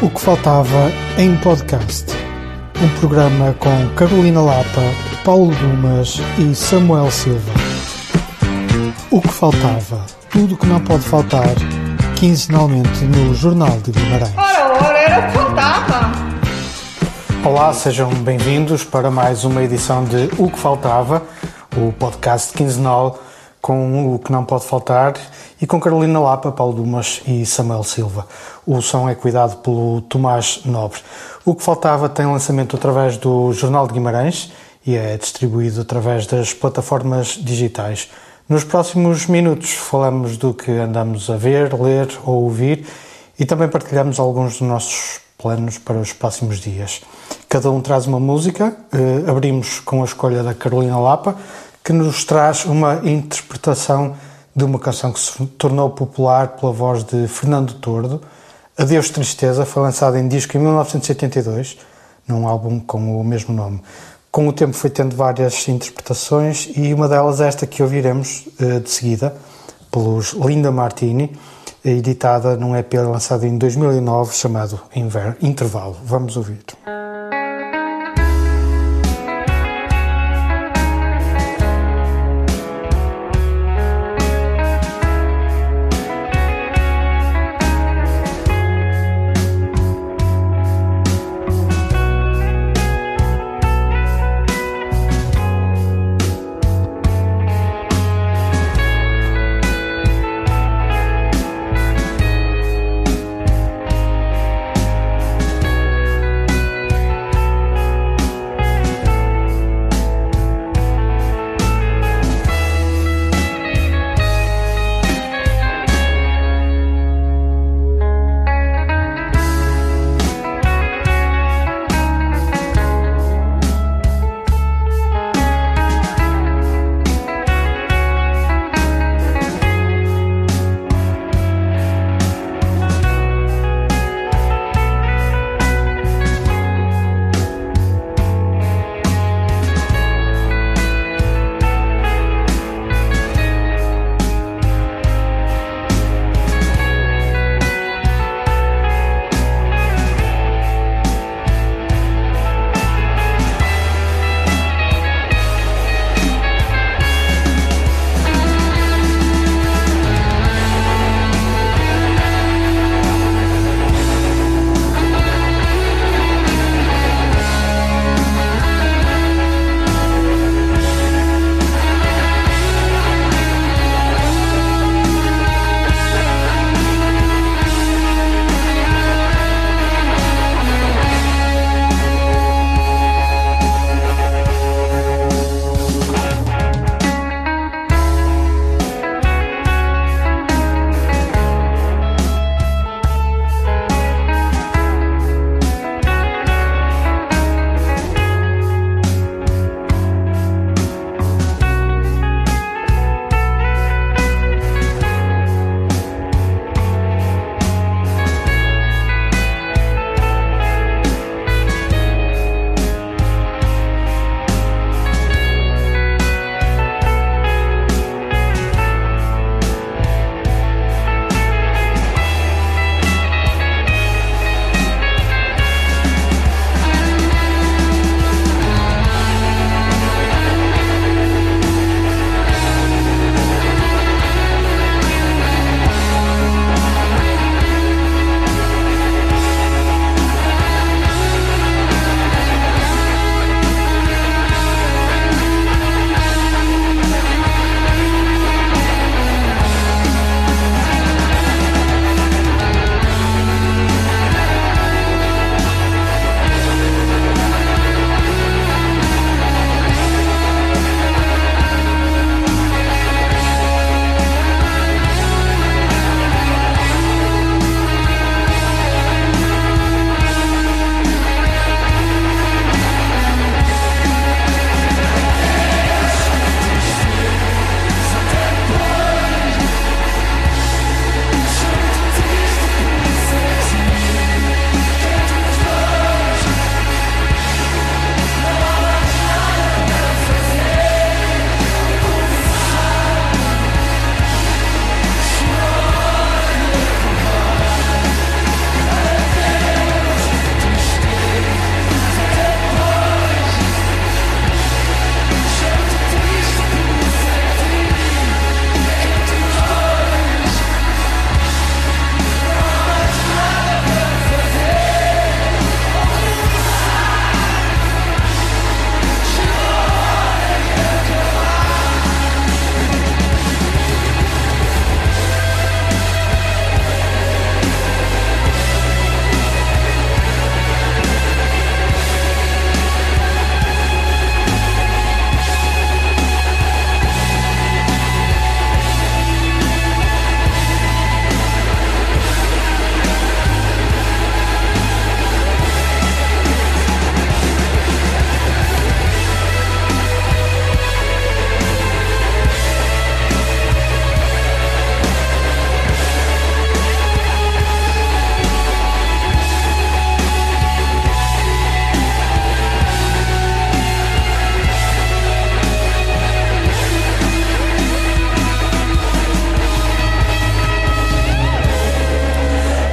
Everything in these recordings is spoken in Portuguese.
O que faltava em podcast. Um programa com Carolina Lapa, Paulo Dumas e Samuel Silva. O que faltava. Tudo o que não pode faltar, quinzenalmente no Jornal de Guimarães. Ora, ora, era o que faltava. Olá, sejam bem-vindos para mais uma edição de O que Faltava, o podcast quinzenal com o que não pode faltar e com Carolina Lapa, Paulo Dumas e Samuel Silva. O som é cuidado pelo Tomás Nobre. O que faltava tem lançamento através do Jornal de Guimarães e é distribuído através das plataformas digitais. Nos próximos minutos falamos do que andamos a ver, ler ou ouvir e também partilhamos alguns dos nossos planos para os próximos dias. Cada um traz uma música, eh, abrimos com a escolha da Carolina Lapa, que nos traz uma interpretação de uma canção que se tornou popular pela voz de Fernando Tordo. Adeus Tristeza foi lançada em disco em 1982, num álbum com o mesmo nome. Com o tempo foi tendo várias interpretações e uma delas é esta que ouviremos eh, de seguida, pelos Linda Martini, editada num EP lançado em 2009 chamado Intervalo. Vamos ouvir.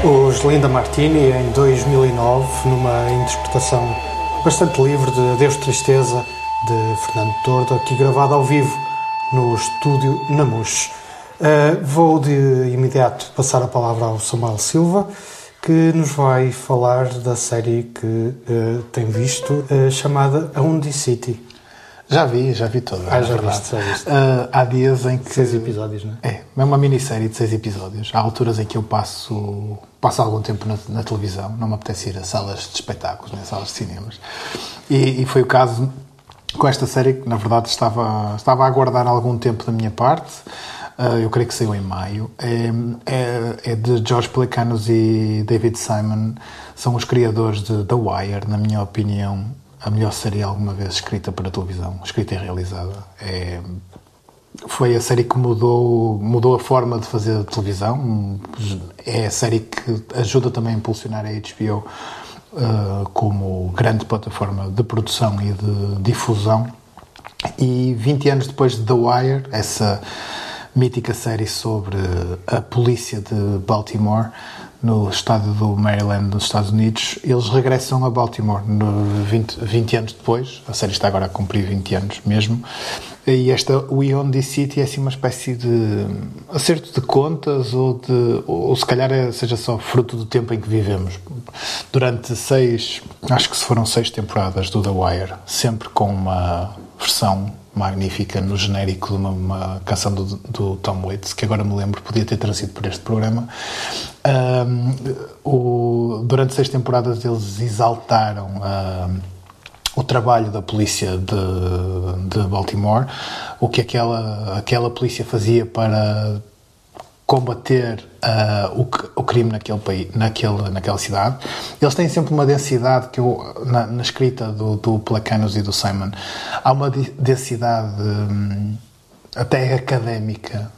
Os Linda Martini, em 2009, numa interpretação bastante livre de Adeus Tristeza, de Fernando Tordo, aqui gravado ao vivo no estúdio Namus. Uh, vou de imediato passar a palavra ao Samuel Silva, que nos vai falar da série que uh, tem visto, uh, chamada Aundy City. Já vi, já vi toda. Ah, já viste, já viste. Uh, há dias em que. Seis episódios, não é? É, é uma minissérie de seis episódios. Há alturas em que eu passo, passo algum tempo na, na televisão, não me apetece ir a salas de espetáculos, nem a salas de cinemas. E, e, foi o caso com esta série que, na verdade, estava, estava a aguardar algum tempo da minha parte. Uh, eu creio que saiu em maio. É, é, é de George Plecanos e David Simon. São os criadores de The Wire, na minha opinião a melhor série alguma vez escrita para televisão, escrita e realizada. É, foi a série que mudou, mudou a forma de fazer televisão. É a série que ajuda também a impulsionar a HBO uh, como grande plataforma de produção e de difusão. E 20 anos depois de The Wire, essa mítica série sobre a polícia de Baltimore, no estado do Maryland, nos Estados Unidos, eles regressam a Baltimore no 20, 20 anos depois. A série está agora a cumprir 20 anos mesmo. E esta We Own This City é assim uma espécie de acerto de contas ou, de, ou se calhar seja só fruto do tempo em que vivemos. Durante seis, acho que se foram seis temporadas do The Wire, sempre com uma versão magnífica no genérico de uma, uma canção do, do, Tom Waits, que agora me lembro, podia ter trazido para este programa. Um, o, durante seis temporadas eles exaltaram um, o trabalho da polícia de, de Baltimore, o que aquela, aquela polícia fazia para combater uh, o, o, crime naquele país, naquele, naquela cidade. Eles têm sempre uma densidade que eu, na, na escrita do, do Placanos e do Simon, há uma densidade um, até académica.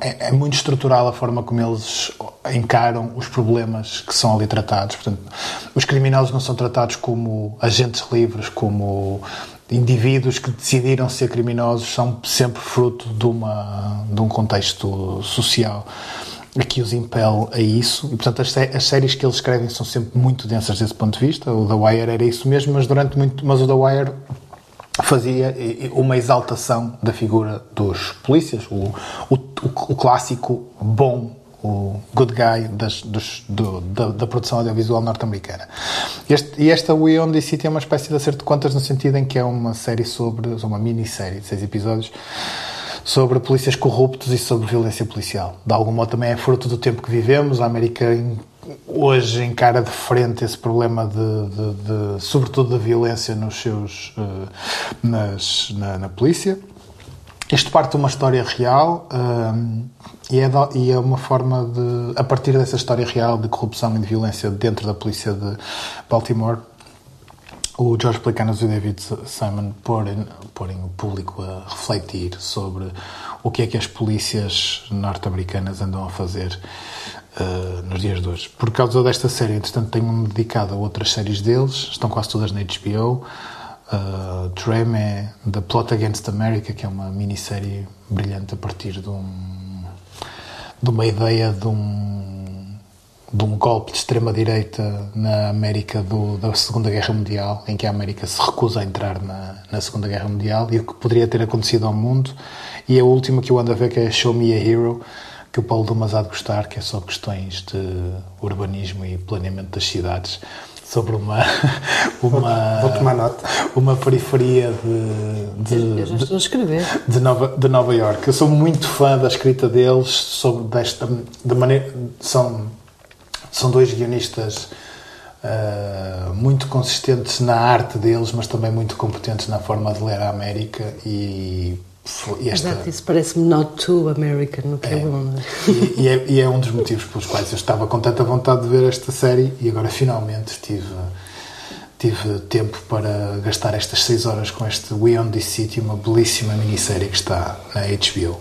É, é, muito estrutural a forma como eles encaram os problemas que são ali tratados. Portanto, os criminosos não são tratados como agentes livres, como indivíduos que decidiram ser criminosos são sempre fruto de, uma, de um contexto social que os impele a isso. E, portanto, as, as, séries que eles escrevem são sempre muito densas desse ponto de vista. O The Wire era isso mesmo, mas durante muito... Mas o The Wire fazia uma exaltação da figura dos polícias, o, o, o clássico bom o good guy das, dos, do, da, da, produção audiovisual norte-americana. e esta We This City é uma espécie de acerto de contas no sentido em que é uma série sobre, uma minissérie de seis episódios sobre polícias corruptos e sobre violência policial. De algum modo também é fruto do tempo que vivemos. A América hoje encara de frente esse problema de, de, de sobretudo da violência nos seus, uh, nas, na, na polícia. Isto parte de uma história real um, e, é, e, é, uma forma de, a partir dessa história real de corrupção e de violência dentro da polícia de Baltimore, o George Plicanos e o David Simon porem, porem o público a refletir sobre o que é que as polícias norte-americanas andam a fazer uh, nos dias de hoje. Por causa desta série, entretanto, tenho-me dedicado a outras séries deles, estão quase todas na HBO uh, Treme, The Plot Against America, que é uma minissérie brilhante a partir de, um, de uma ideia de um, de um golpe de extrema-direita na América do, da Segunda Guerra Mundial, em que a América se recusa a entrar na, na Segunda Guerra Mundial e o que poderia ter acontecido ao mundo. E a última que eu ando a ver que é Show Me a Hero, que o Paulo Dumas há de gostar, que é só questões de urbanismo e planeamento das cidades sobre uma uma vou, tomar nota uma periferia de de, eu já estou a escrever. de Nova de Nova York eu sou muito fã da escrita deles sobre desta de maneira são são dois guionistas uh, muito consistentes na arte deles mas também muito competentes na forma de ler a América e esta... Exato, isso parece-me not too American, no que é, é bom. É? E, e, é, e, é, um dos motivos pelos quais eu estava com tanta vontade de ver esta série e agora finalmente tive, tive tempo para gastar estas 6 horas com este We Own This City, uma belíssima minissérie que está na HBO.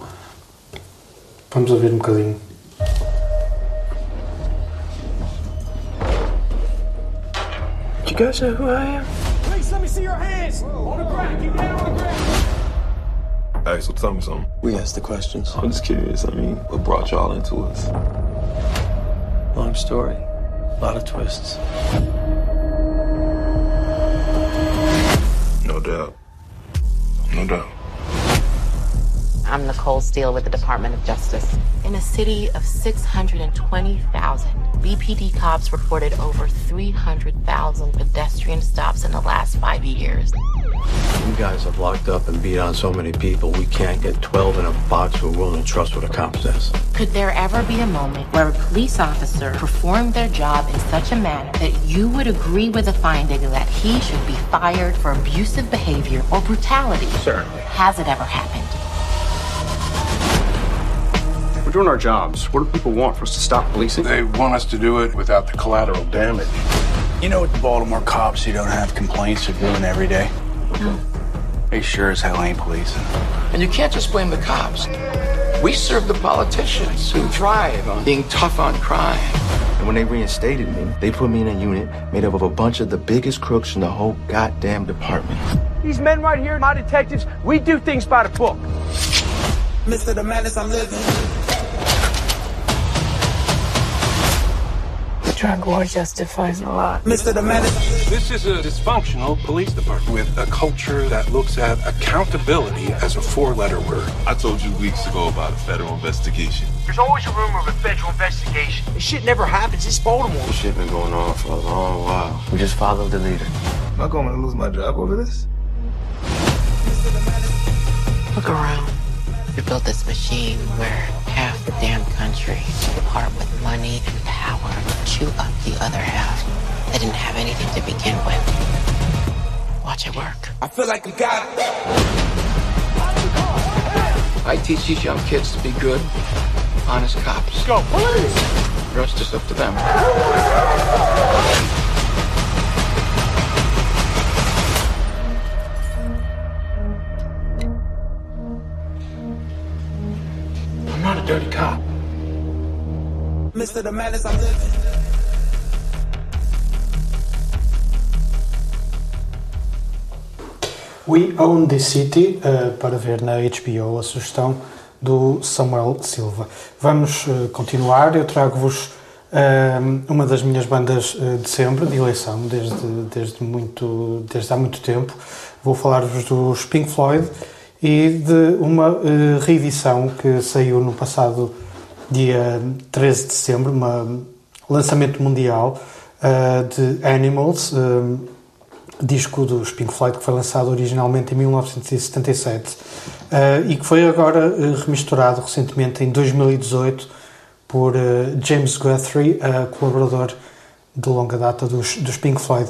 Vamos ouvir um bocadinho. Do you guys know who I am? Please let me see your hands! On the ground, get down on the ground! Hey, so tell me something. We asked the questions. I'm just curious. I mean, what brought y'all into us? Long story. A lot of twists. No doubt. No doubt. I'm Nicole Steele with the Department of Justice. In a city of 620,000, BPD cops reported over 300,000 pedestrian stops in the last five years. You guys have locked up and beat on so many people, we can't get 12 in a box who are willing to trust what a cop says. Could there ever be a moment where a police officer performed their job in such a manner that you would agree with the finding that he should be fired for abusive behavior or brutality? Certainly. Has it ever happened? We're doing our jobs. What do people want? For us to stop policing? They want us to do it without the collateral damage. You know what the Baltimore cops you don't have complaints are doing every day? No. They sure as hell ain't police. And you can't just blame the cops. We serve the politicians who thrive on being tough on crime. And when they reinstated me, they put me in a unit made up of a bunch of the biggest crooks in the whole goddamn department. These men right here, my detectives, we do things by the book. Mr. The Madness I'm living. Drug war justifies a lot. Mr. The Madness. This is a dysfunctional police department with a culture that looks at accountability as a four-letter word. I told you weeks ago about a federal investigation. There's always a rumor of a federal investigation. This shit never happens. It's Baltimore. This shit been going on for a long while. We just followed the leader. Am I going to lose my job over this? Look around. We built this machine where half the damn country part with money and power chew up the other half that didn't have anything to begin with. Watch it work. I feel like a god. I teach these young kids to be good, honest cops. Go, police! The rest is up to them. A dirty cop. Mr. The Madness I'm living. We Own This City, uh, para ver na HBO a sugestão do Samuel Silva. Vamos uh, continuar, eu trago-vos uh, uma das minhas bandas uh, de sempre, de eleição, desde, desde, muito, desde há muito tempo. Vou falar-vos dos Pink Floyd e de uma uh, reedição que saiu no passado dia 13 de setembro, um lançamento mundial uh, de Animals, um, disco dos Pink Floyd que foi lançado originalmente em 1977 uh, e que foi agora remisturado recentemente em 2018 por James Guthrie, colaborador de longa data dos, dos Pink Floyd.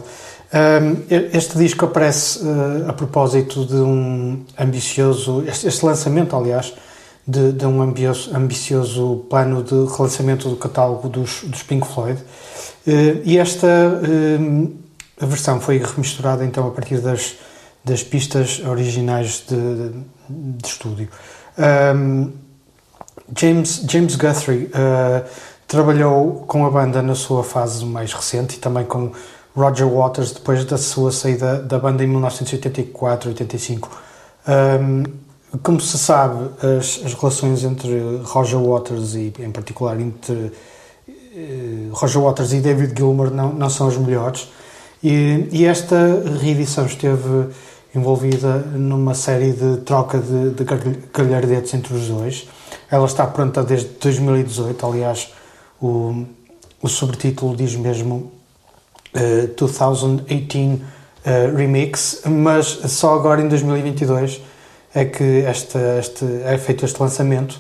Este disco aparece a propósito de um ambicioso, este, este lançamento, aliás, de, de, um ambicioso, plano de relançamento do catálogo dos, dos Pink Floyd. e esta a versão foi remisturada então a partir das, das pistas originais de, de, de estúdio. Um, James, James Guthrie uh, trabalhou com a banda na sua fase mais recente e também com Roger Waters depois da sua saída da banda em 1984-85. Um, como se sabe, as, as, relações entre Roger Waters e, em particular, entre uh, Roger Waters e David Gilmour não, não são as melhores. E, e, esta reedição esteve envolvida numa série de troca de, de galhardetes entre os dois. Ela está pronta desde 2018, aliás, o, o subtítulo diz mesmo uh, 2018 uh, Remix, mas só agora em 2022 é que esta, este, é feito este lançamento,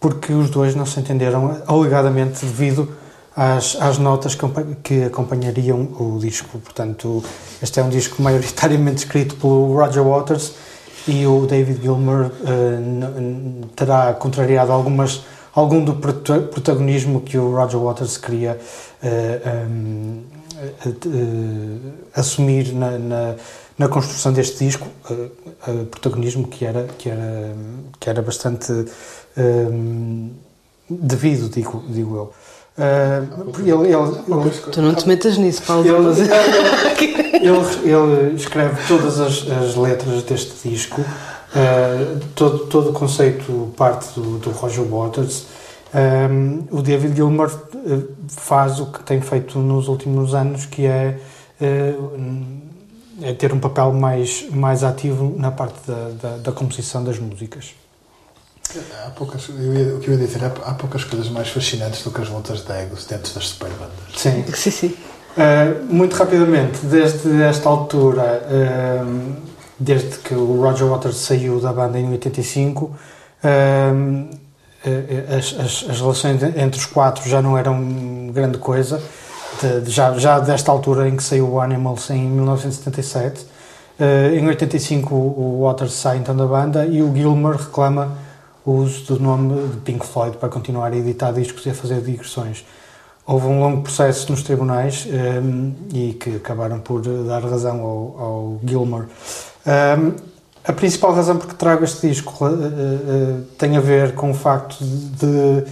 porque os dois não se entenderam alegadamente devido às, às notas que acompanhariam o disco. Portanto, este é um disco maioritariamente escrito pelo Roger Waters e o David Gilmour uh, terá contrariado algumas, algum do protagonismo que o Roger Waters queria uh, um, uh, assumir na, na, na, construção deste disco, protagonismo que era, que era, que era bastante devido, digo, digo eu. Uh, ele, ele, ele, tu não te metas nisso, Paulo. Ele, ele, ele escreve todas as, as, letras deste disco, uh, todo, todo o conceito parte do, do Roger Waters Um, o David Gilmour uh, faz o que tem feito nos últimos anos, que é, uh, é ter um papel mais, mais ativo na parte da, da, da composição das músicas. Há poucas, eu ia, o que eu ia dizer, há, há poucas coisas mais fascinantes do que as lutas de egos dentro das superbandas. Sim. Sim, sim. Uh, muito rapidamente, desde esta altura, uh, desde que o Roger Waters saiu da banda em 85, uh, as, as, as, relações entre os quatro já não eram grande coisa. De, de, já, já desta altura em que saiu o Animals em 1977. em 85 o Waters sai então da banda e o Gilmer reclama o uso do nome de Pink Floyd para continuar a editar discos e a fazer digressões. Houve um longo processo nos tribunais um, e que acabaram por dar razão ao, ao Gilmore. Um, a principal razão por que trago este disco uh, tem a ver com o facto de,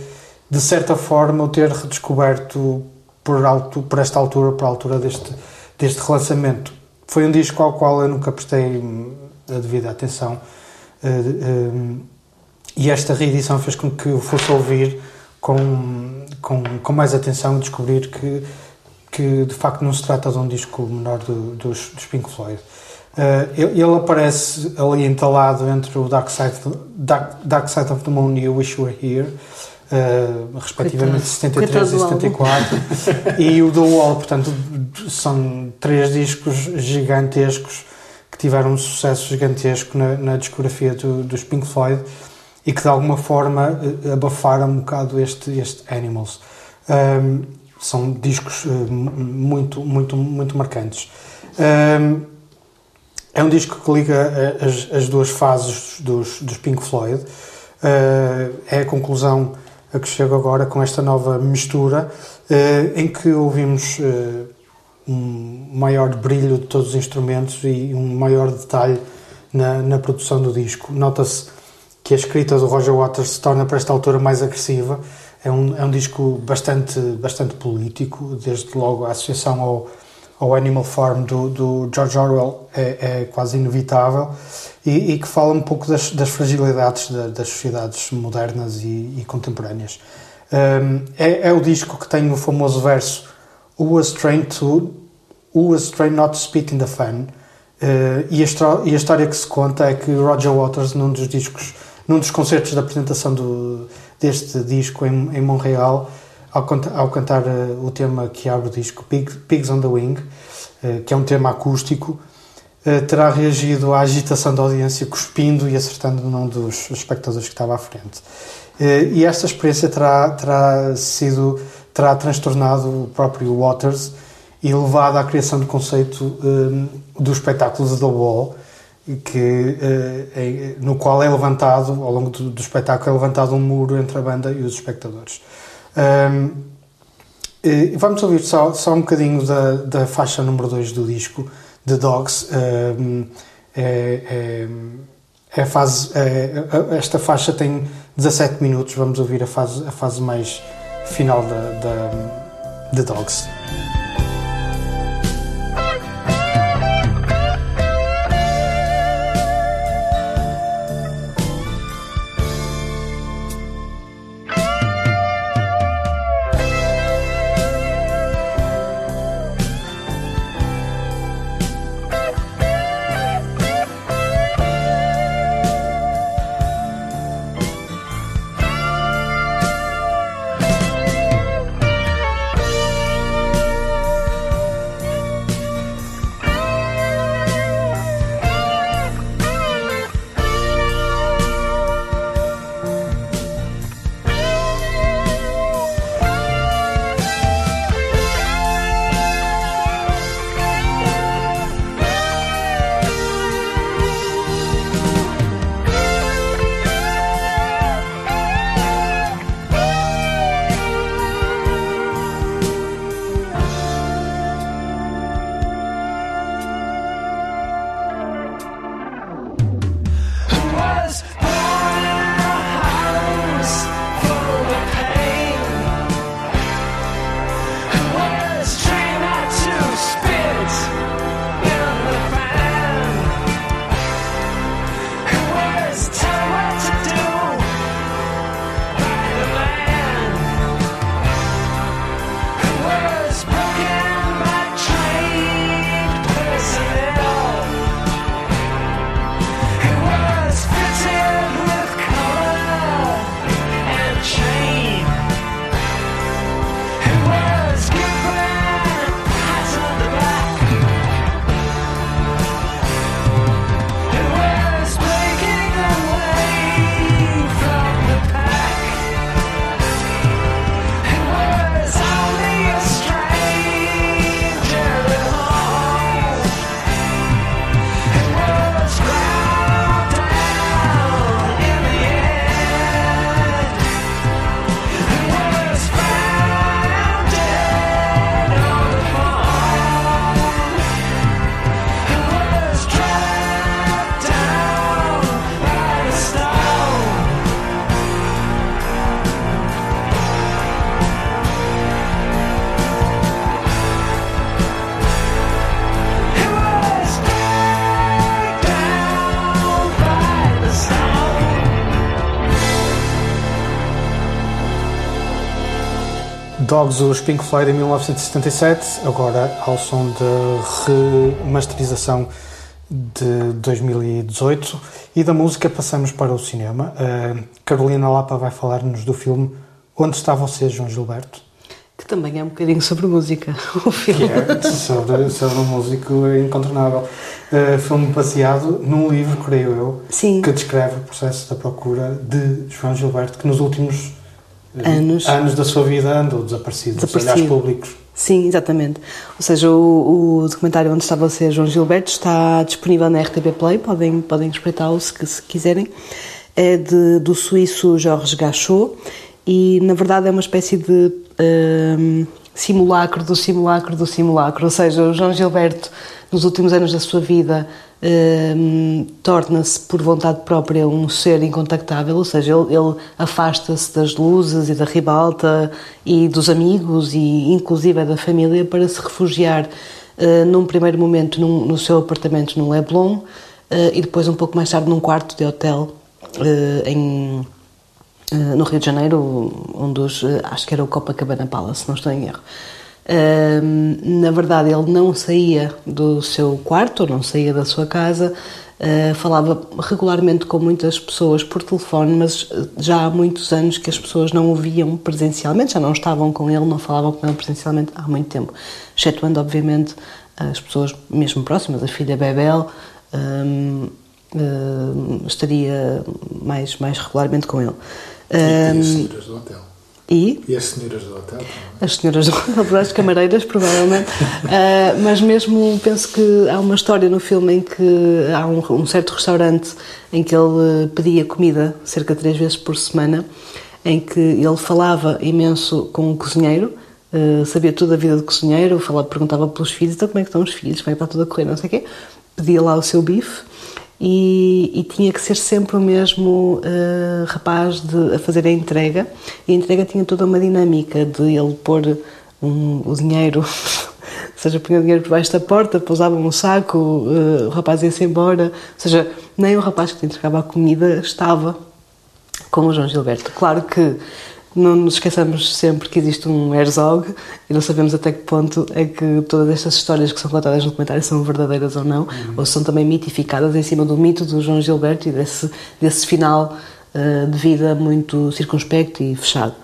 de certa forma, eu ter redescoberto por, alto, por esta altura, por altura deste, deste relançamento. Foi um disco ao qual eu nunca prestei a devida atenção. Uh, e esta reedição fez com que eu fosse ouvir com, com, com mais atenção e descobrir que, que de facto não se trata de um disco menor do, dos, dos Pink Floyd. Uh, ele, ele, aparece ali entalado entre o Dark Side, Dark, Dark Side of the Moon e o Wish You Were Here, uh, respectivamente Coitado. 73 Coitado e 74, e o The Wall, portanto, são três discos gigantescos que tiveram um sucesso gigantesco na, na discografia do, dos Pink Floyd e que de alguma forma eh, abafaram um bocado este, este Animals. Um, são discos muito, muito, muito marcantes. Um, é um disco que liga eh, as, as duas fases dos, dos Pink Floyd. Uh, é a conclusão a que chego agora com esta nova mistura, uh, em que ouvimos um maior brilho de todos os instrumentos e um maior detalhe na, na produção do disco. Nota-se que a escrita do Roger Waters se torna para esta altura mais agressiva. É um, é um disco bastante, bastante político, desde logo a associação ao, ao Animal Farm do, do George Orwell é, é quase inevitável e, e, que fala um pouco das, das fragilidades da, das sociedades modernas e, e contemporâneas. Um, é, é, o disco que tem o famoso verso Who was trained to Who was trained not to spit in the fan uh, e, a, e a história que se conta é que Roger Waters num dos discos num dos concertos de apresentação do, deste disco em, em Montreal, ao, ao cantar uh, o tema que abre o disco, Pig, Pigs on the Wing, uh, que é um tema acústico, uh, terá reagido à agitação da audiência, cuspindo e acertando num dos espectadores que estava à frente. e esta experiência terá, terá sido, terá transtornado o próprio Waters e levado à criação do conceito do espetáculo The Wall, que, é, no qual é levantado, ao longo do, do, espetáculo, é levantado um muro entre a banda e os espectadores. Um, vamos ouvir só, só um bocadinho da, da faixa número 2 do disco, The Dogs. Um, é, é, é, fase, é, esta faixa tem 17 minutos, vamos ouvir a fase, a fase mais final da, da The Dogs. Dogs, os Pink Floyd em 1977, agora ao som de remasterização de 2018. E da música passamos para o cinema. Uh, Carolina Lapa vai falar-nos do filme Onde Está Você, João Gilberto? Que também é um bocadinho sobre música, o filme. Que é sobre, sobre um músico incontornável. Uh, filme baseado num livro, creio eu, Sim. que descreve o processo da procura de João Gilberto, que nos últimos anos, anos da sua vida andou desaparecido, desaparecido. olhares públicos. Sim, exatamente. Ou seja, o, o, documentário onde estava a ser João Gilberto está disponível na RTP Play, podem, podem espreitá-lo se, se, quiserem. É de, do suíço Jorge Gachot e, na verdade, é uma espécie de um, simulacro do simulacro do simulacro. Ou seja, o João Gilberto, nos últimos anos da sua vida, um, torna-se por vontade própria um ser incontactável, ou seja, ele, ele afasta-se das luzes e da ribalta e dos amigos e inclusive da família para se refugiar uh, num primeiro momento num, no seu apartamento no Leblon uh, e depois um pouco mais tarde num quarto de hotel uh, em no Rio de Janeiro, um dos, acho que era o Copacabana Palace, não estou em erro na verdade, ele não saía do seu quarto, não saía da sua casa, uh, falava regularmente com muitas pessoas por telefone, mas já há muitos anos que as pessoas não o viam presencialmente, já não estavam com ele, não falavam com ele presencialmente há muito tempo, excetuando, obviamente, as pessoas mesmo próximas, a filha Bebel. Um, uh, estaria mais, mais regularmente com ele. E, um, as senhoras do hotel. E? E as senhoras do hotel também. As senhoras do hotel, as camareiras, provavelmente. uh, mas mesmo penso que há uma história no filme em que há um, um, certo restaurante em que ele pedia comida cerca de três vezes por semana, em que ele falava imenso com o cozinheiro, uh, sabia tudo da vida do cozinheiro, falava, perguntava pelos filhos, então como é que estão os filhos, como é que está tudo a correr, não sei o quê. Pedia lá o seu bife e, e, tinha que ser sempre o mesmo uh, rapaz de, a fazer a entrega. E a entrega tinha toda uma dinâmica de ele pôr um, o dinheiro, ou seja, punha o dinheiro por baixo da porta, pousava um saco, uh, o rapaz ia-se embora. Ou seja, nem o rapaz que te entregava a comida estava com o João Gilberto. Claro que não nos esqueçamos sempre que existe um Herzog e não sabemos até que ponto é que todas estas histórias que são contadas no documentário são verdadeiras ou não, uhum. ou são também mitificadas em cima do mito do João Gilberto e desse, desse final uh, de vida muito circunspecto e fechado.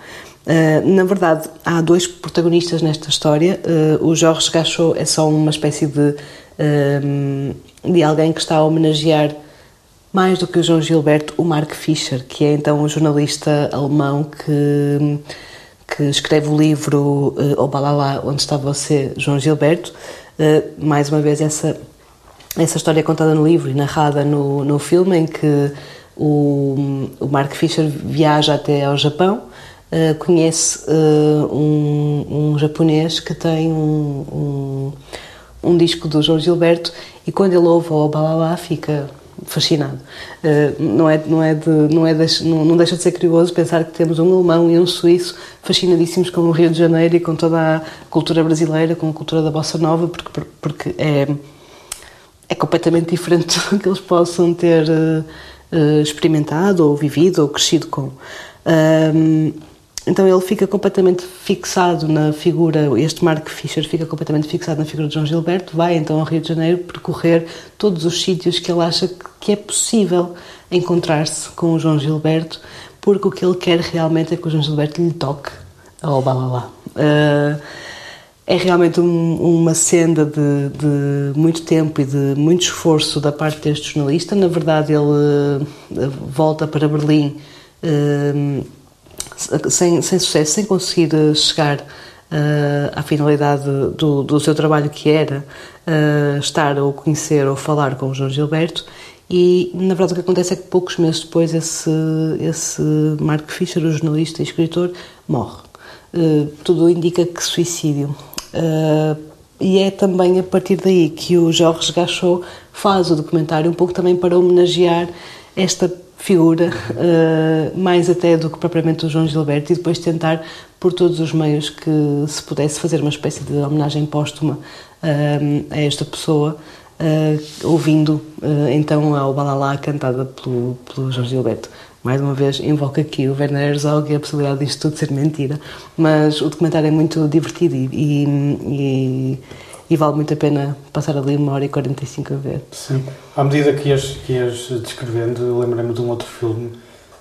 Uh, na verdade, há dois protagonistas nesta história. Uh, o Jorge Gachot é só uma espécie de, de alguém que está a homenagear mais do que o João Gilberto, o Mark Fischer, que é então um jornalista alemão que, que escreve o livro uh, O Balalá, Onde Está Você, João Gilberto. Uh, mais uma vez, essa, essa história é contada no livro e narrada no, no filme, em que o, o Mark Fischer viaja até ao Japão, uh, conhece uh, um, um, japonês que tem um, um, um, disco do João Gilberto e quando ele ouve o Balalá fica fascinado. Uh, não, é, não, é de, não, é de, não, não, deixa de ser curioso pensar que temos um alemão e um suíço fascinadíssimos com o Rio de Janeiro e com toda a cultura brasileira, com a cultura da bossa nova, porque, porque é, é completamente diferente do que eles possam ter uh, experimentado ou vivido ou crescido com. Então ele fica completamente fixado na figura, este Mark Fischer fica completamente fixado na figura de João Gilberto, vai então ao Rio de Janeiro percorrer todos os sítios que ele acha que é possível encontrar-se com o João Gilberto, porque o que ele quer realmente é que o João Gilberto lhe toque ao balalá. Uh, é realmente um, uma senda de, de, muito tempo e de muito esforço da parte deste jornalista. Na verdade, ele uh, volta para Berlim uh, sem, sem sucesso, sem conseguir eh, chegar uh, à finalidade do, do seu trabalho, que era uh, estar ou conhecer ou falar com o João Gilberto. E, na verdade, o que acontece é que poucos meses depois esse, esse Mark Fischer, o jornalista e escritor, morre. Uh, tudo indica que suicídio. e é também a partir daí que o Jorge Gachot faz o documentário, um pouco também para homenagear esta figura, uh, mais até do que propriamente o João Gilberto, e depois tentar, por todos os meios que se pudesse, fazer uma espécie de homenagem póstuma uh, a esta pessoa, uh, ouvindo então ao Balalá cantada pelo, pelo João Gilberto. mais uma vez, invoco aqui o Werner Herzog e a possibilidade disto tudo ser mentira. Mas o documentário é muito divertido e, e, e vale muito a pena passar ali uma hora e 45 a ver. Sim. À medida que ias, que ias descrevendo, lembrei-me de um outro filme,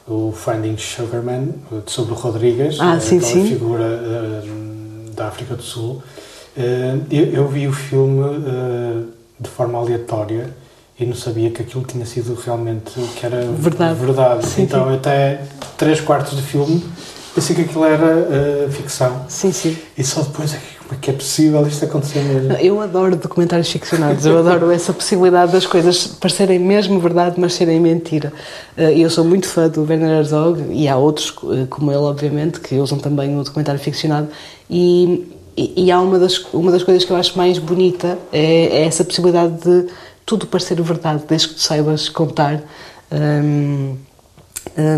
o Finding Sugarman, sobre o Rodrigues, ah, sim, aquela sim. figura uh, da África do Sul. Uh, eu, eu, vi o filme uh, de forma aleatória e não sabia que aquilo tinha sido realmente que era verdade. verdade. Sim, então, sim. até três quartos do filme pensei que aquilo era ficção. Sim, sim. E só depois é que como é que é possível isto acontecer mesmo? Eu adoro documentários ficcionados, eu adoro essa possibilidade das coisas parecerem mesmo verdade, mas serem mentira. Eu sou muito fã do Werner Herzog e há outros, como ele, obviamente, que usam também o documentário ficcionado. E, e, há uma das, uma das coisas que eu acho mais bonita é, é essa possibilidade de tudo parecer verdade, desde que tu saibas contar. Hum,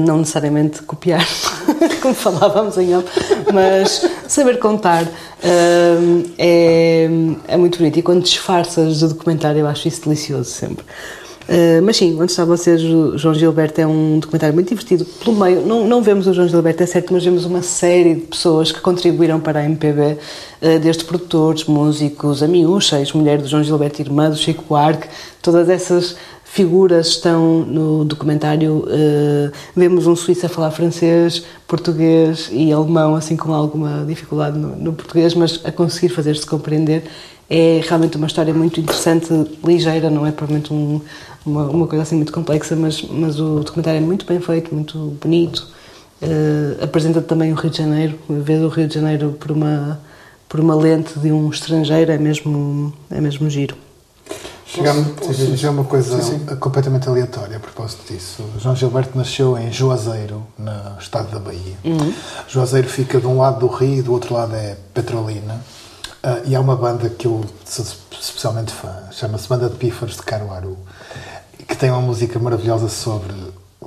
não necessariamente copiar, como falávamos em off, mas saber contar hum, é, é muito bonito. E quando disfarças do documentário, eu acho isso delicioso sempre. Uh, mas sim, onde está vocês, o João Gilberto é um documentário muito divertido. Pelo meio, não, não vemos o João Gilberto, é certo, mas vemos uma série de pessoas que contribuíram para a MPB, uh, desde produtores, músicos, a miúcha, ex-mulher do João Gilberto, irmã do Chico Buarque, todas essas figuras estão no documentário. Uh, vemos um suíço a falar francês, português e alemão, assim com alguma dificuldade no, no português, mas a conseguir fazer-se compreender. É realmente uma história muito interessante, ligeira, não é provavelmente um, uma, uma, coisa assim muito complexa, mas, mas o documentário é muito bem feito, muito bonito. Uh, apresenta também o Rio de Janeiro, ver o Rio de Janeiro por uma, por uma lente de um estrangeiro é mesmo, é mesmo giro. Chegamos a uma coisa sim, sim. completamente aleatória a propósito disso. O João Gilberto nasceu em Juazeiro, no estado da Bahia. Uhum. Juazeiro fica de um lado do rio e do outro lado é Petrolina. Uh, e há uma banda que eu sou especialmente fã, chama-se Banda de Pífaros de Caruaru, que tem uma música maravilhosa sobre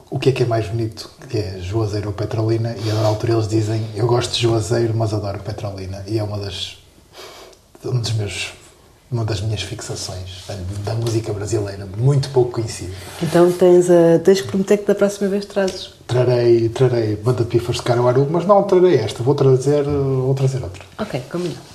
o que é que é mais bonito, que é Juazeiro ou Petrolina, e a dada altura eles dizem eu gosto de Juazeiro, mas adoro Petrolina, e é uma das, um dos meus, uma das minhas fixações da, música brasileira, muito pouco conhecida. Então tens, a, tens que prometer que da próxima vez trazes. Trarei, trarei Banda de Pífaros de Caruaru, mas não trarei esta, vou trazer, vou trazer outra. Ok, combinado.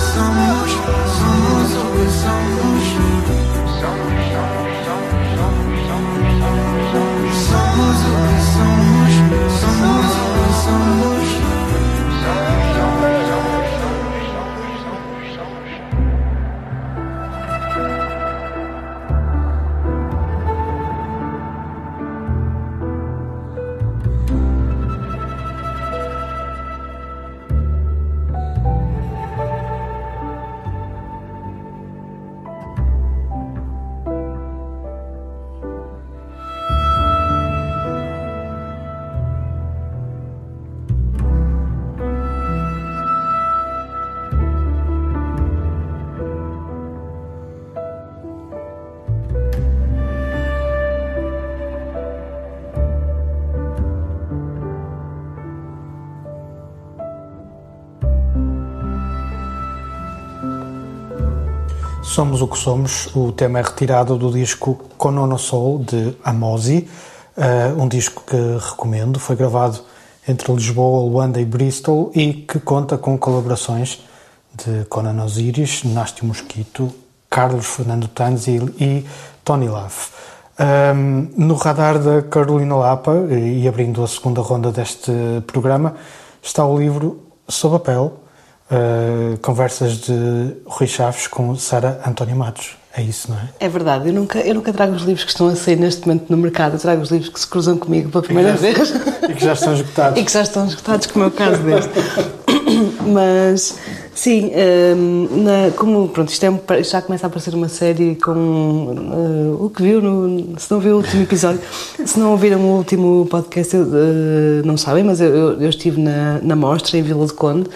Somos o que somos, somos o que Somos o que somos, o tema é retirado do disco Conono Soul de Amosi, eh, um disco que recomendo, foi gravado entre Lisboa, Luanda e Bristol e que conta com colaborações de Conan Osiris, Nástio Mosquito, Carlos Fernando Tanzil e Tony Love. Um, no radar da Carolina Lapa, e abrindo a segunda ronda deste programa, está o livro Sob a Pele, uh, Conversas de Rui Chaves com Sara Antónia Matos. É isso, não é? É verdade, eu nunca, eu nunca trago os livros que estão a sair neste momento no mercado, eu trago os livros que se cruzam comigo pela primeira E vez. e que já estão esgotados. e que já estão esgotados, como é o caso deste. Mas, sim, hum, na- como pronto, isto, é, um- já começa a parecer uma série com hum, o que viu, no, se não viu o último episódio, se não ouviram o último podcast, eu, eh, não sabem, mas eu, eu- eu estive na, na mostra em Vila do Conde.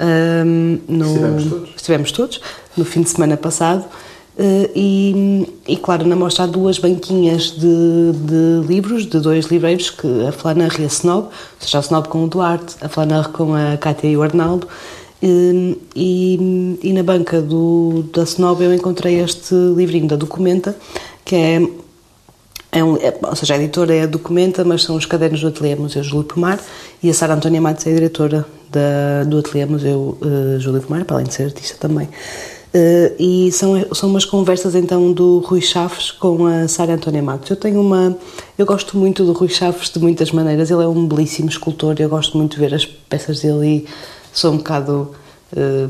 Hum, no- Estivemos todos. estivemos todos, no fim de semana passado. eh, e, e, claro, na mostra há duas banquinhas de, de livros, de dois livreiros, que, a Flanar e a Snob, ou seja, a Snob com o Duarte, a Flanar com a Cátia e o Arnaldo. eh, E, e na banca do, da Snob eu encontrei este livrinho da Documenta, que é é um, é- ou seja, a editora é a Documenta, mas são os cadernos do Ateliê Museu Júlio Pomar e a Sara Antónia Matos é a diretora da, do Ateliê Museu eh, Júlio Pomar, para além de ser artista também. Eh, e são, são umas conversas então do Rui Chaves com a Sara Antónia Matos. Eu tenho uma. Eu gosto muito do Rui Chaves de muitas maneiras, ele é um belíssimo escultor, eu gosto muito de ver as peças dele e sou um bocado. eh,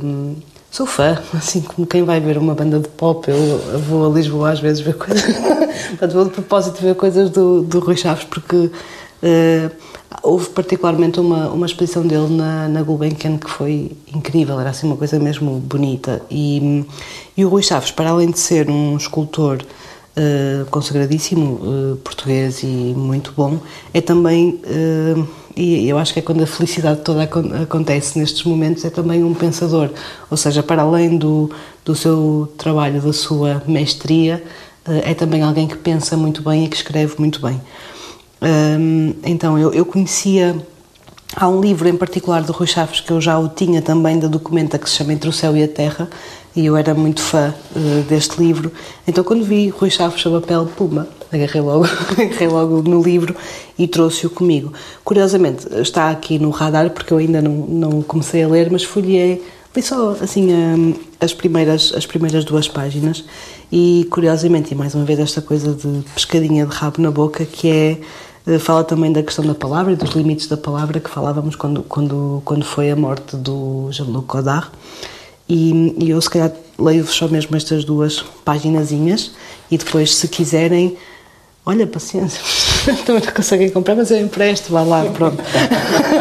Sou fã, assim como quem vai ver uma banda de pop, eu, vou a Lisboa às vezes ver coisas. Portanto, vou de propósito ver coisas do, do Rui Chaves, porque eh, houve particularmente uma, uma exposição dele na, na Gulbenkian que foi incrível, era assim uma coisa mesmo bonita. E, e o Rui Chaves, para além de ser um escultor eh, consagradíssimo, eh, português e muito bom, é também, eh, e eu acho que é quando a felicidade toda acon- acontece nestes momentos, é também um pensador. Ou seja, para além do, do seu trabalho, da sua mestria, é também alguém que pensa muito bem e que escreve muito bem. Hum, então, eu, eu conhecia. Há um livro em particular do Rui Chaves que eu já o tinha também da documenta que se chama Entre o Céu e a Terra e eu era muito fã eh, deste livro. Então, quando vi Rui Chaves sob a pele, puma, agarrei logo, agarrei logo no livro e trouxe-o comigo. Curiosamente, está aqui no radar porque eu ainda não, não comecei a ler, mas folhei, li só assim hum, as, primeiras, as primeiras duas páginas e curiosamente, e mais uma vez esta coisa de pescadinha de rabo na boca, que é eh, fala também da questão da palavra e dos limites da palavra que falávamos quando, quando, quando foi a morte do Jean-Luc Godard. E, e eu, se calhar, leio-vos só mesmo estas duas paginazinhas e depois, se quiserem, olha, paciência, também não conseguem comprar, mas eu empresto, vá lá, pronto.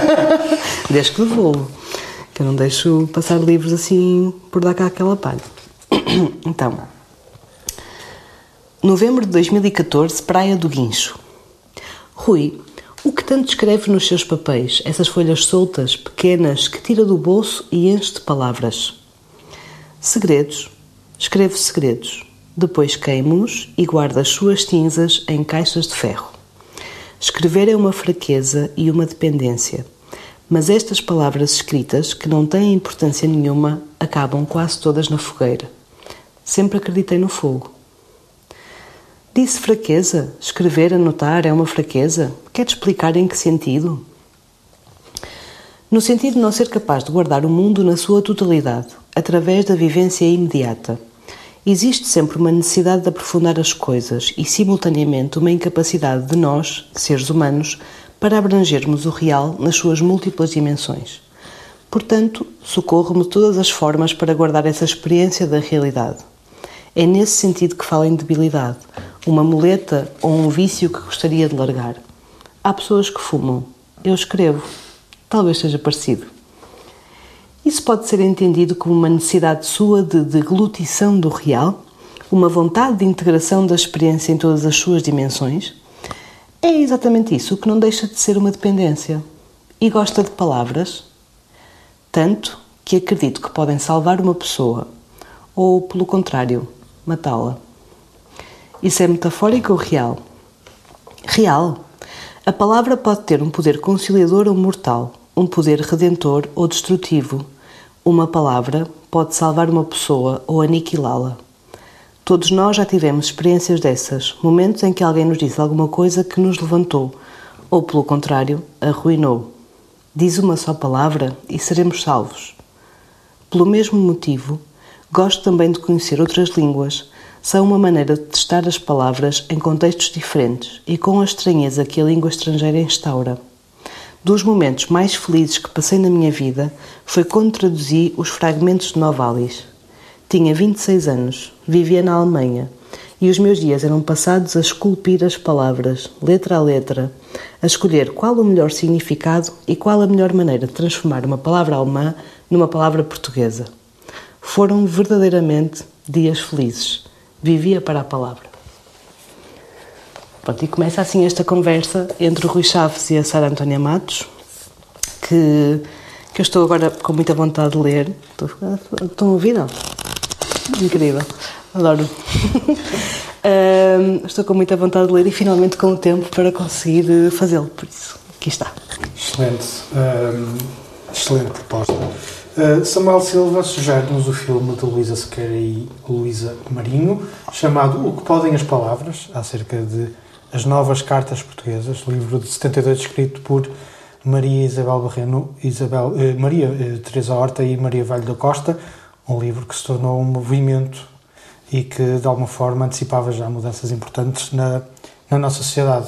Desde que devolvo, que eu não deixo passar livros assim por dar cá aquela palha. Então, novembro de 2014, Praia do Guincho. Rui, o que tanto escreve nos seus papéis, essas folhas soltas, pequenas, que tira do bolso e enche de palavras? Segredos. Escrevo segredos. Depois queimo-os e guardo as suas cinzas em caixas de ferro. Escrever é uma fraqueza e uma dependência. Mas estas palavras escritas, que não têm importância nenhuma, acabam quase todas na fogueira. Sempre acreditei no fogo. Disse fraqueza? Escrever, anotar é uma fraqueza? Quer explicar em que sentido? No sentido de não ser capaz de guardar o mundo na sua totalidade, através da vivência imediata. Existe sempre uma necessidade de aprofundar as coisas e, simultaneamente, uma incapacidade de nós, seres humanos, para abrangermos o real nas suas múltiplas dimensões. Portanto, socorro-me todas as formas para guardar essa experiência da realidade. É nesse sentido que falo em debilidade, uma muleta ou um vício que gostaria de largar. Há pessoas que fumam. Eu escrevo. Talvez seja parecido. Isso pode ser entendido como uma necessidade sua de deglutição do real, uma vontade de integração da experiência em todas as suas dimensões. É exatamente isso, que não deixa de ser uma dependência. E gosta de palavras? Tanto que acredito que podem salvar uma pessoa, ou, pelo contrário, matá-la. Isso é metafórico ou real? Real. A palavra pode ter um poder conciliador ou mortal, um poder redentor ou destrutivo. Uma palavra pode salvar uma pessoa ou aniquilá-la. Todos nós já tivemos experiências dessas, momentos em que alguém nos disse alguma coisa que nos levantou, ou pelo contrário, arruinou. Diz uma só palavra e seremos salvos. Pelo mesmo motivo, gosto também de conhecer outras línguas. São uma maneira de testar as palavras em contextos diferentes e com a estranheza que a língua estrangeira instaura. Dos momentos mais felizes que passei na minha vida foi quando traduzi os fragmentos de Novalis. Tinha 26 anos, vivia na Alemanha e os meus dias eram passados a esculpir as palavras, letra a letra, a escolher qual o melhor significado e qual a melhor maneira de transformar uma palavra alemã numa palavra portuguesa. Foram verdadeiramente dias felizes. Vivia para a palavra. Pronto, e começa assim esta conversa entre o Rui Chaves e a Sara Antónia Matos, que, que eu estou agora com muita vontade de ler. Estou, estão a ouvir? Incrível, adoro. um, estou com muita vontade de ler e finalmente com o tempo para conseguir fazê-lo, por isso, aqui está. Excelente, um, excelente proposta. Uh, Samuel Silva sugere-nos o filme de Luísa Sequeira e Luísa Marinho, chamado O que Podem as Palavras, acerca de As Novas Cartas Portuguesas, livro de 72 escrito por Maria Isabel Barreno, Isabel, uh, Maria uh, Teresa Horta e Maria Valho da Costa, um livro que se tornou um movimento e que de alguma forma antecipava já mudanças importantes na, na nossa sociedade.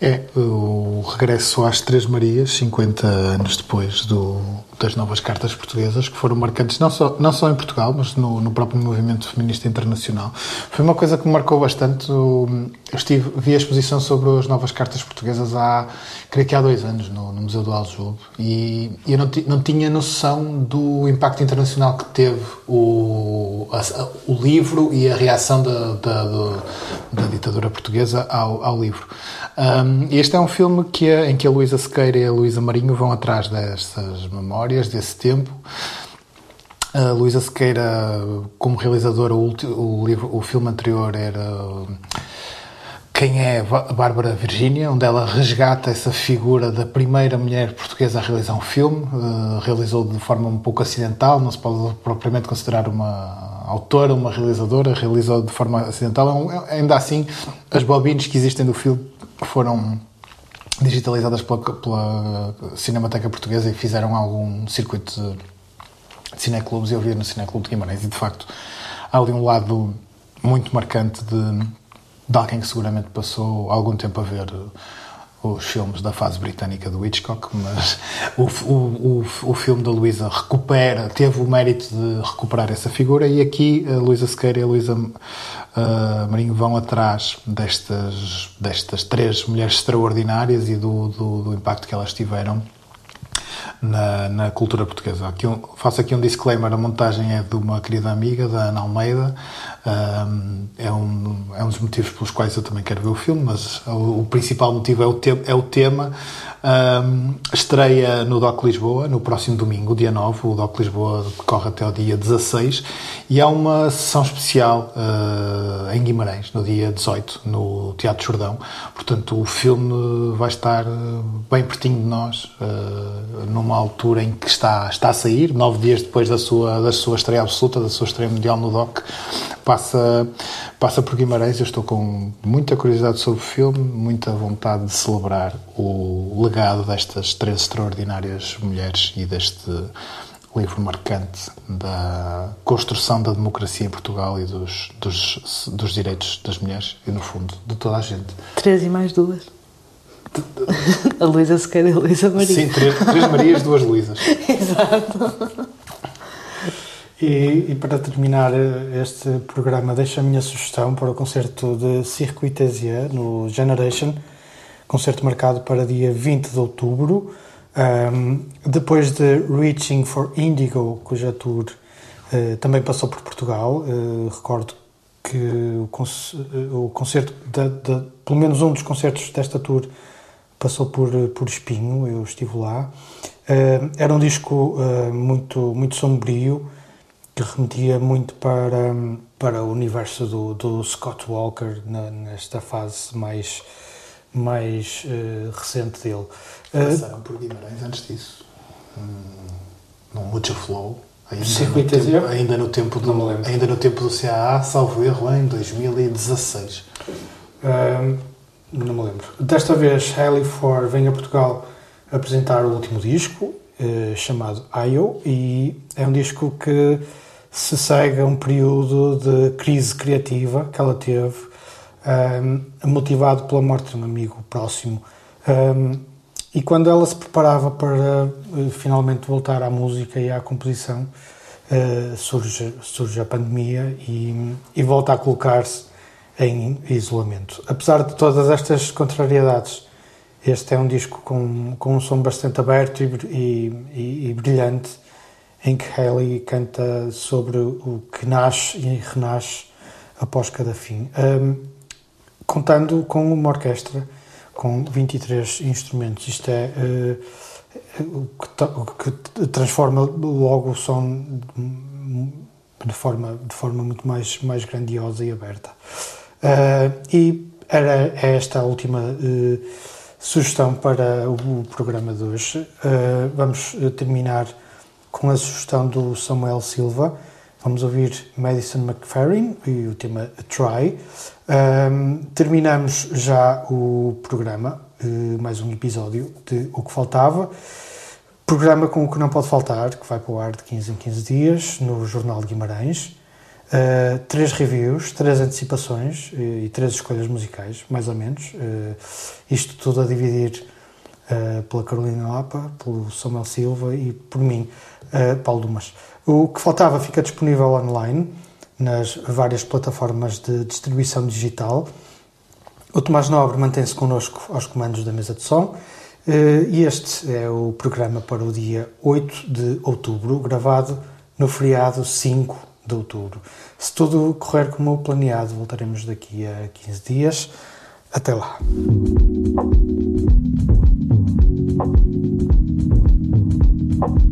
É o regresso às Três Marias, 50 anos depois do, das novas cartas portuguesas, que foram marcantes não só, não só em Portugal, mas no, no próprio movimento feminista internacional. Foi uma coisa que me marcou bastante. Eu estive, vi a exposição sobre as novas cartas portuguesas há, creio que há dois anos, no, no Museu do Aljube, e, e eu não, não tinha noção do impacto internacional que teve o, a, o livro e a reação da, da, da ditadura portuguesa ao, ao livro. Um, este é um filme que em que a Luísa Sequeira e a Luísa Marinho vão atrás dessas memórias, desse tempo. A Luísa Sequeira, como realizadora, o, o, livro, o filme anterior era Quem é a Bárbara Virgínia, onde ela resgata essa figura da primeira mulher portuguesa a realizar um filme. Uh, realizou de forma um pouco acidental, não se pode propriamente considerar uma autora, uma realizadora, realizou de forma acidental. É ainda assim, as bobines que existem do filme foram digitalizadas pela, pela, Cinemateca Portuguesa e fizeram algum circuito de cineclubes. E eu vi no Cineclube de Guimarães e de facto há ali um lado muito marcante de, de alguém que seguramente passou algum tempo a ver os filmes da fase britânica do Hitchcock, mas o, o, o, o filme da Luísa recupera, teve o mérito de recuperar essa figura e aqui a Luísa Sequeira e a Luísa uh, Marinho vão atrás destas, destas três mulheres extraordinárias e do, do, do impacto que elas tiveram na, na cultura portuguesa. Aqui um, faço aqui um disclaimer: a montagem é de uma querida amiga, da Ana Almeida. Um, é, um, é um dos motivos pelos quais eu também quero ver o filme, mas o, o principal motivo é o, te, é o tema. Estreia no DOC Lisboa no próximo domingo, dia 9. O DOC Lisboa decorre até o dia 16 e há uma sessão especial uh, em Guimarães, no dia 18, no Teatro Jordão. Portanto, o filme vai estar bem pertinho de nós, uh, numa altura em que está, está a sair, nove dias depois da sua, da sua estreia absoluta, da sua estreia mundial no DOC. Passa, passa por Guimarães. Eu estou com muita curiosidade sobre o filme, muita vontade de celebrar o legado destas três extraordinárias mulheres e deste livro marcante da construção da democracia em Portugal e dos, dos, dos direitos das mulheres e, no fundo, de toda a gente. Três e mais duas. a Luísa Sequeira e a Luísa Maria. Sim, três, três Marias, duas Luísas. Exato. E, e, para terminar este programa, deixo a minha sugestão para o concerto de Circuit Asia no Generation, concerto marcado para dia 20 de outubro. Um, depois de Reaching for Indigo, cuja tour uh, também passou por Portugal, uh, recordo que o, o concerto, de, de, pelo menos um dos concertos desta tour, passou por, por Espinho, eu estive lá. Uh, era um disco muito, muito sombrio, que remetia muito para, para o universo do, do Scott Walker na, nesta fase mais, mais uh, recente dele. Passaram por Guimarães antes disso, no Mucho Flow, ainda, no tempo, ainda, no tempo do, ainda no tempo do CAA, salvo erro, em 2016. Uh, não me lembro. Desta vez, Hailey Ford vem a Portugal apresentar o último disco, uh, chamado I.O., e é um disco que se segue a um período de crise criativa que ela teve, um, motivado pela morte de um amigo próximo. Um, e quando ela se preparava para uh, finalmente voltar à música e à composição, uh, surge, surge a pandemia e, e volta a colocar-se em isolamento. Apesar de todas estas contrariedades, este é um disco com, com um som bastante aberto e, e, e brilhante, em que Haley canta sobre o que nasce e renasce após cada fim, um, contando com uma orquestra com 23 instrumentos. Isto é uh, o, que, que, transforma logo o som de forma, de forma muito mais, mais grandiosa e aberta. Uh, e era esta a última uh, sugestão para o programa de hoje. vamos terminar com a sugestão do Samuel Silva. Vamos ouvir Madison McFerrin e o tema Try. Um, terminamos já o programa, uh, mais um episódio de O que Faltava. Programa com o que não pode faltar, que vai para o ar de 15 em 15 dias, no Jornal de Guimarães. Uh, três reviews, três antecipações uh, e três escolhas musicais, mais ou menos. isto tudo a dividir pela Carolina Lapa, pelo Samuel Silva e por mim uh, Paulo Dumas. O que faltava fica disponível online nas várias plataformas de distribuição digital. O Tomás Nobre mantém-se connosco aos comandos da mesa de som uh, e este é o programa para o dia 8 de outubro, gravado no feriado 5 de outubro. Se tudo correr como planeado, voltaremos daqui a 15 dias. Até lá. Thank you.